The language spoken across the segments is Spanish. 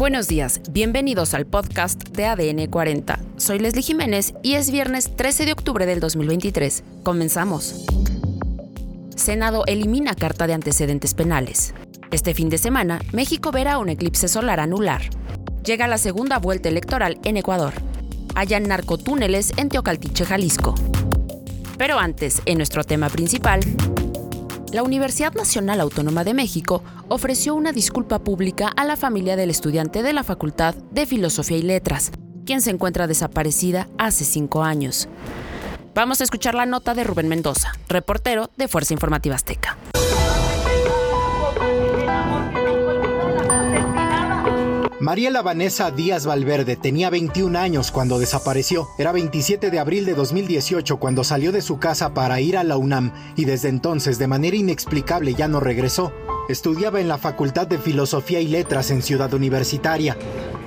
Buenos días, bienvenidos al podcast de ADN 40. Soy Leslie Jiménez y es viernes 13 de octubre del 2023. Comenzamos. Senado elimina carta de antecedentes penales. Este fin de semana, México verá un eclipse solar anular. Llega la segunda vuelta electoral en Ecuador. Hayan narcotúneles en Teocaltiche, Jalisco. Pero antes, en nuestro tema principal, la Universidad Nacional Autónoma de México ofreció una disculpa pública a la familia del estudiante de la Facultad de Filosofía y Letras, quien se encuentra desaparecida hace cinco años. Vamos a escuchar la nota de Rubén Mendoza, reportero de Fuerza Informativa Azteca. Mariela Vanessa Díaz Valverde tenía 21 años cuando desapareció. Era 27 de abril de 2018 cuando salió de su casa para ir a la UNAM y desde entonces de manera inexplicable ya no regresó. Estudiaba en la Facultad de Filosofía y Letras en Ciudad Universitaria.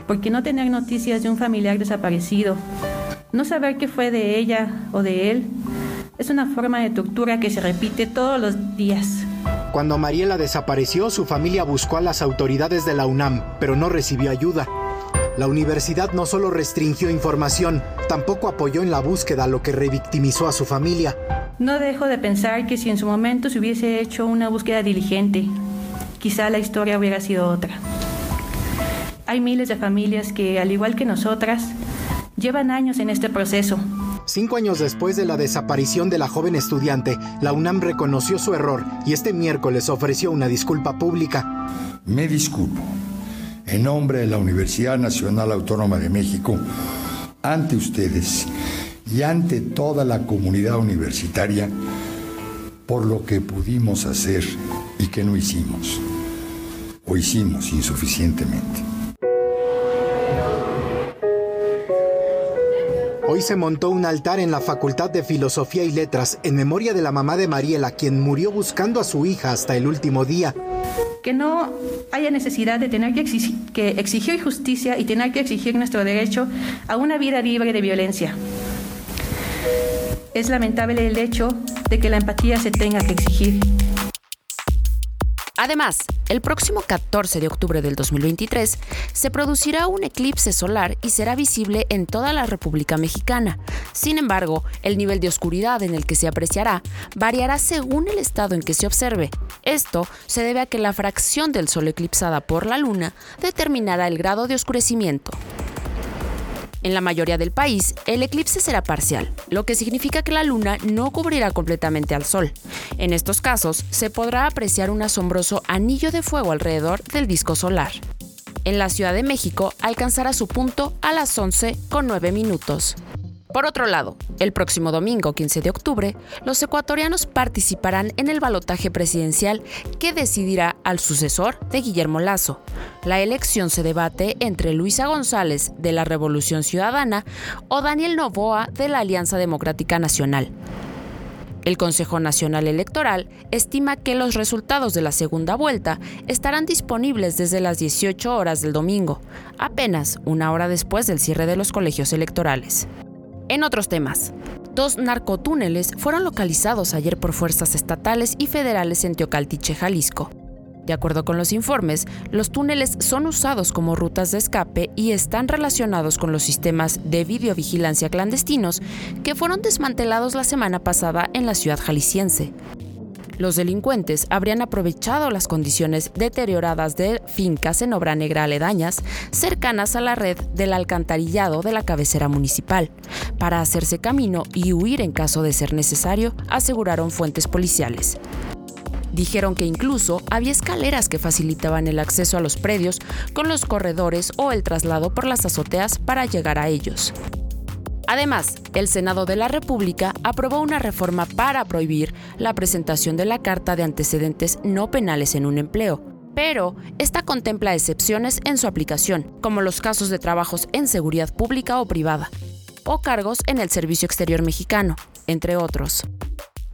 Porque no tener noticias de un familiar desaparecido, no saber qué fue de ella o de él, es una forma de tortura que se repite todos los días. Cuando Mariela desapareció, su familia buscó a las autoridades de la UNAM, pero no recibió ayuda. La universidad no solo restringió información, tampoco apoyó en la búsqueda, lo que revictimizó a su familia. No dejo de pensar que si en su momento se hubiese hecho una búsqueda diligente, quizá la historia hubiera sido otra. Hay miles de familias que, al igual que nosotras, llevan años en este proceso, Cinco años después de la desaparición de la joven estudiante, la UNAM reconoció su error y este miércoles ofreció una disculpa pública. Me disculpo en nombre de la Universidad Nacional Autónoma de México ante ustedes y ante toda la comunidad universitaria por lo que pudimos hacer y que no hicimos o hicimos insuficientemente. Hoy se montó un altar en la Facultad de Filosofía y Letras en memoria de la mamá de Mariela, quien murió buscando a su hija hasta el último día. Que no haya necesidad de tener que exigir, que exigir justicia y tener que exigir nuestro derecho a una vida libre de violencia. Es lamentable el hecho de que la empatía se tenga que exigir. Además, el próximo 14 de octubre del 2023 se producirá un eclipse solar y será visible en toda la República Mexicana. Sin embargo, el nivel de oscuridad en el que se apreciará variará según el estado en que se observe. Esto se debe a que la fracción del Sol eclipsada por la Luna determinará el grado de oscurecimiento. En la mayoría del país, el eclipse será parcial, lo que significa que la luna no cubrirá completamente al sol. En estos casos, se podrá apreciar un asombroso anillo de fuego alrededor del disco solar. En la Ciudad de México alcanzará su punto a las 11 con 9 minutos. Por otro lado, el próximo domingo 15 de octubre, los ecuatorianos participarán en el balotaje presidencial que decidirá al sucesor de Guillermo Lazo. La elección se debate entre Luisa González de la Revolución Ciudadana o Daniel Novoa de la Alianza Democrática Nacional. El Consejo Nacional Electoral estima que los resultados de la segunda vuelta estarán disponibles desde las 18 horas del domingo, apenas una hora después del cierre de los colegios electorales. En otros temas, dos narcotúneles fueron localizados ayer por fuerzas estatales y federales en Teocaltiche, Jalisco. De acuerdo con los informes, los túneles son usados como rutas de escape y están relacionados con los sistemas de videovigilancia clandestinos que fueron desmantelados la semana pasada en la ciudad jalisciense. Los delincuentes habrían aprovechado las condiciones deterioradas de fincas en obra negra aledañas, cercanas a la red del alcantarillado de la cabecera municipal, para hacerse camino y huir en caso de ser necesario, aseguraron fuentes policiales. Dijeron que incluso había escaleras que facilitaban el acceso a los predios con los corredores o el traslado por las azoteas para llegar a ellos. Además, el Senado de la República aprobó una reforma para prohibir la presentación de la carta de antecedentes no penales en un empleo, pero esta contempla excepciones en su aplicación, como los casos de trabajos en seguridad pública o privada, o cargos en el Servicio Exterior Mexicano, entre otros.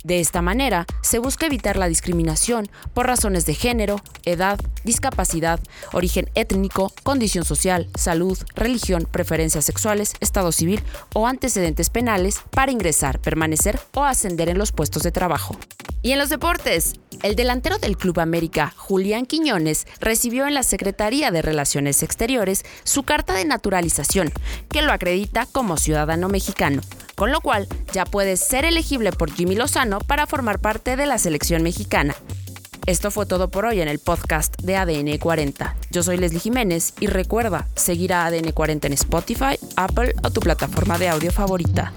De esta manera, se busca evitar la discriminación por razones de género, edad, discapacidad, origen étnico, condición social, salud, religión, preferencias sexuales, estado civil o antecedentes penales para ingresar, permanecer o ascender en los puestos de trabajo. Y en los deportes, El delantero del Club América, Julián Quiñones, recibió en la Secretaría de Relaciones Exteriores su carta de naturalización, que lo acredita como ciudadano mexicano, con lo cual ya puede ser elegible por Jimmy Lozano para formar parte de la selección mexicana. Esto fue todo por hoy en el podcast de ADN 40. Yo soy Leslie Jiménez y recuerda seguir a ADN 40 en Spotify, Apple o tu plataforma de audio favorita.